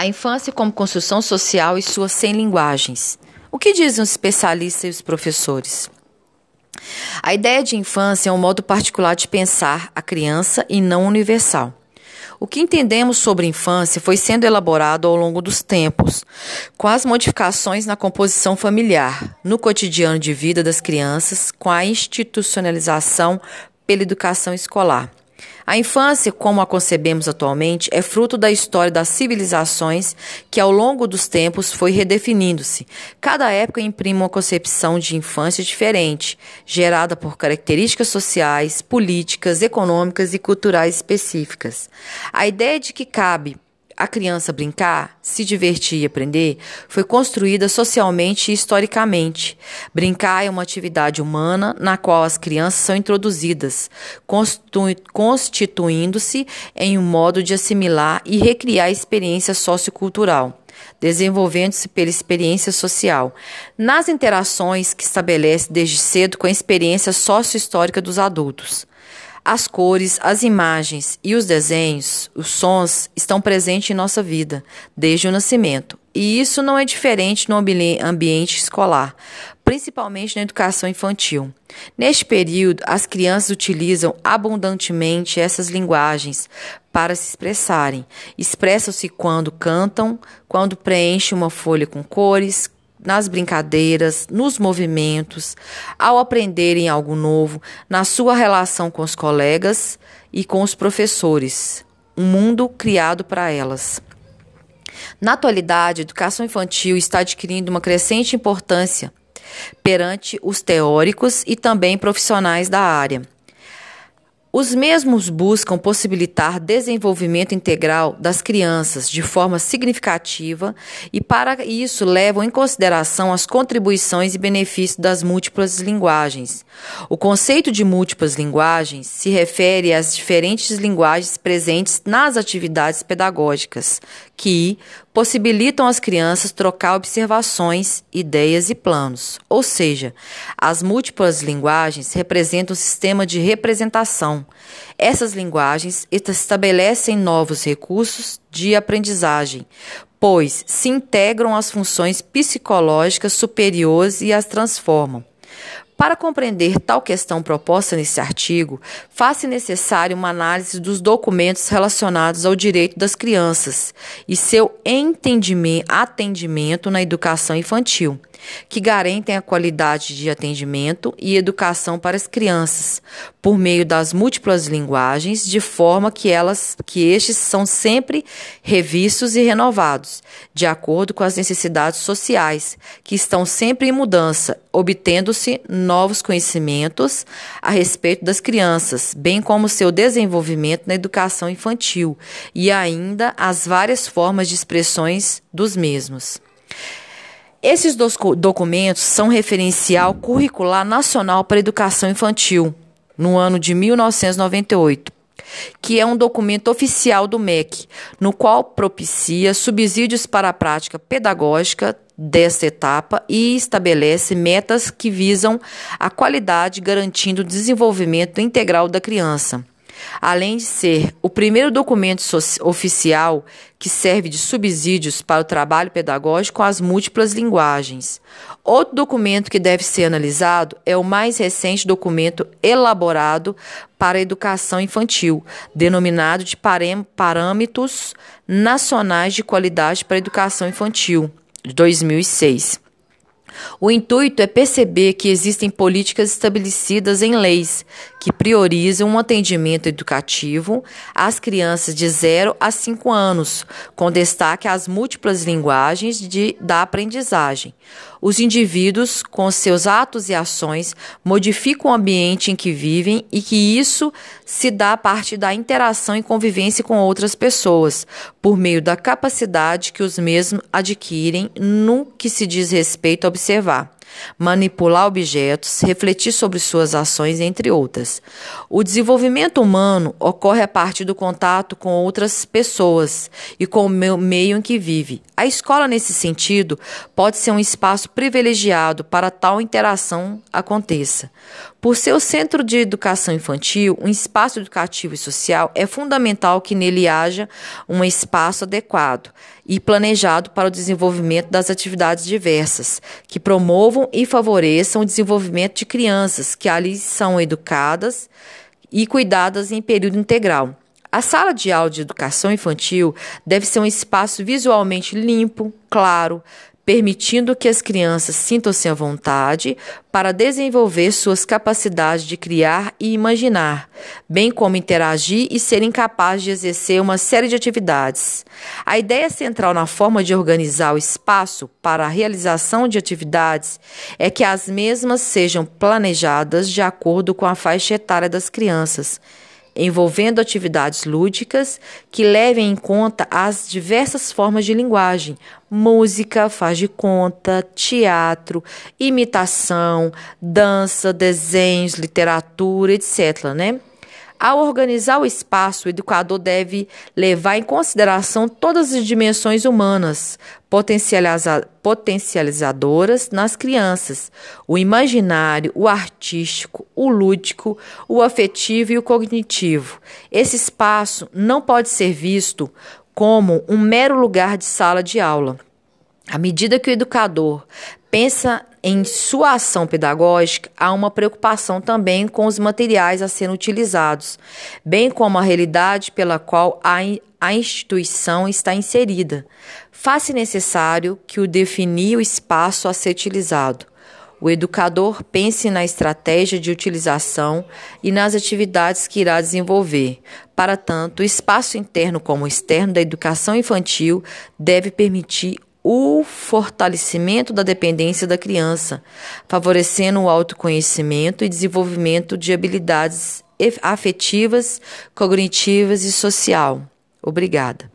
A infância como construção social e suas 100 linguagens. O que dizem os especialistas e os professores? A ideia de infância é um modo particular de pensar a criança e não universal. O que entendemos sobre infância foi sendo elaborado ao longo dos tempos, com as modificações na composição familiar, no cotidiano de vida das crianças, com a institucionalização pela educação escolar. A infância, como a concebemos atualmente, é fruto da história das civilizações que, ao longo dos tempos, foi redefinindo-se. Cada época imprime uma concepção de infância diferente, gerada por características sociais, políticas, econômicas e culturais específicas. A ideia de que cabe a criança brincar, se divertir e aprender foi construída socialmente e historicamente. Brincar é uma atividade humana na qual as crianças são introduzidas, constituindo-se em um modo de assimilar e recriar a experiência sociocultural desenvolvendo-se pela experiência social, nas interações que estabelece desde cedo com a experiência sócio-histórica dos adultos. As cores, as imagens e os desenhos, os sons estão presentes em nossa vida desde o nascimento. E isso não é diferente no ambiente escolar, principalmente na educação infantil. Neste período, as crianças utilizam abundantemente essas linguagens para se expressarem. Expressam-se quando cantam, quando preenchem uma folha com cores, nas brincadeiras, nos movimentos, ao aprenderem algo novo, na sua relação com os colegas e com os professores. Um mundo criado para elas. Na atualidade, a educação infantil está adquirindo uma crescente importância perante os teóricos e também profissionais da área. Os mesmos buscam possibilitar desenvolvimento integral das crianças de forma significativa e, para isso, levam em consideração as contribuições e benefícios das múltiplas linguagens. O conceito de múltiplas linguagens se refere às diferentes linguagens presentes nas atividades pedagógicas, que possibilitam às crianças trocar observações, ideias e planos. Ou seja, as múltiplas linguagens representam um sistema de representação. Essas linguagens estabelecem novos recursos de aprendizagem, pois se integram às funções psicológicas superiores e as transformam. Para compreender tal questão proposta nesse artigo, faz-se necessário uma análise dos documentos relacionados ao direito das crianças e seu atendimento na educação infantil que garantem a qualidade de atendimento e educação para as crianças, por meio das múltiplas linguagens, de forma que elas que estes são sempre revistos e renovados, de acordo com as necessidades sociais, que estão sempre em mudança, obtendo-se novos conhecimentos a respeito das crianças, bem como seu desenvolvimento na educação infantil e ainda as várias formas de expressões dos mesmos. Esses dois documentos são referencial curricular nacional para educação infantil, no ano de 1998, que é um documento oficial do MEC, no qual propicia subsídios para a prática pedagógica desta etapa e estabelece metas que visam a qualidade, garantindo o desenvolvimento integral da criança além de ser o primeiro documento oficial que serve de subsídios para o trabalho pedagógico com as múltiplas linguagens. Outro documento que deve ser analisado é o mais recente documento elaborado para a educação infantil, denominado de Parâmetros Nacionais de Qualidade para a Educação Infantil, de 2006. O intuito é perceber que existem políticas estabelecidas em leis que priorizam um atendimento educativo às crianças de 0 a 5 anos, com destaque às múltiplas linguagens de, da aprendizagem. Os indivíduos, com seus atos e ações, modificam o ambiente em que vivem e que isso se dá a partir da interação e convivência com outras pessoas, por meio da capacidade que os mesmos adquirem no que se diz respeito a observar manipular objetos, refletir sobre suas ações, entre outras. O desenvolvimento humano ocorre a partir do contato com outras pessoas e com o meio em que vive. A escola, nesse sentido, pode ser um espaço privilegiado para tal interação aconteça. Por ser o centro de educação infantil, um espaço educativo e social, é fundamental que nele haja um espaço adequado e planejado para o desenvolvimento das atividades diversas, que promovam e favoreçam o desenvolvimento de crianças que ali são educadas e cuidadas em período integral. A sala de aula de educação infantil deve ser um espaço visualmente limpo, claro, permitindo que as crianças sintam-se à vontade para desenvolver suas capacidades de criar e imaginar, bem como interagir e serem capazes de exercer uma série de atividades. A ideia central na forma de organizar o espaço para a realização de atividades é que as mesmas sejam planejadas de acordo com a faixa etária das crianças envolvendo atividades lúdicas que levem em conta as diversas formas de linguagem, música, faz de conta, teatro, imitação, dança, desenhos, literatura, etc. Né? Ao organizar o espaço, o educador deve levar em consideração todas as dimensões humanas, potencializa potencializadoras nas crianças: o imaginário, o artístico, o lúdico, o afetivo e o cognitivo. Esse espaço não pode ser visto como um mero lugar de sala de aula. À medida que o educador pensa em sua ação pedagógica, há uma preocupação também com os materiais a serem utilizados, bem como a realidade pela qual a, a instituição está inserida. Faz-se necessário que o definir o espaço a ser utilizado. O educador pense na estratégia de utilização e nas atividades que irá desenvolver. Para tanto, o espaço interno como externo da educação infantil deve permitir o fortalecimento da dependência da criança, favorecendo o autoconhecimento e desenvolvimento de habilidades afetivas, cognitivas e social. Obrigada.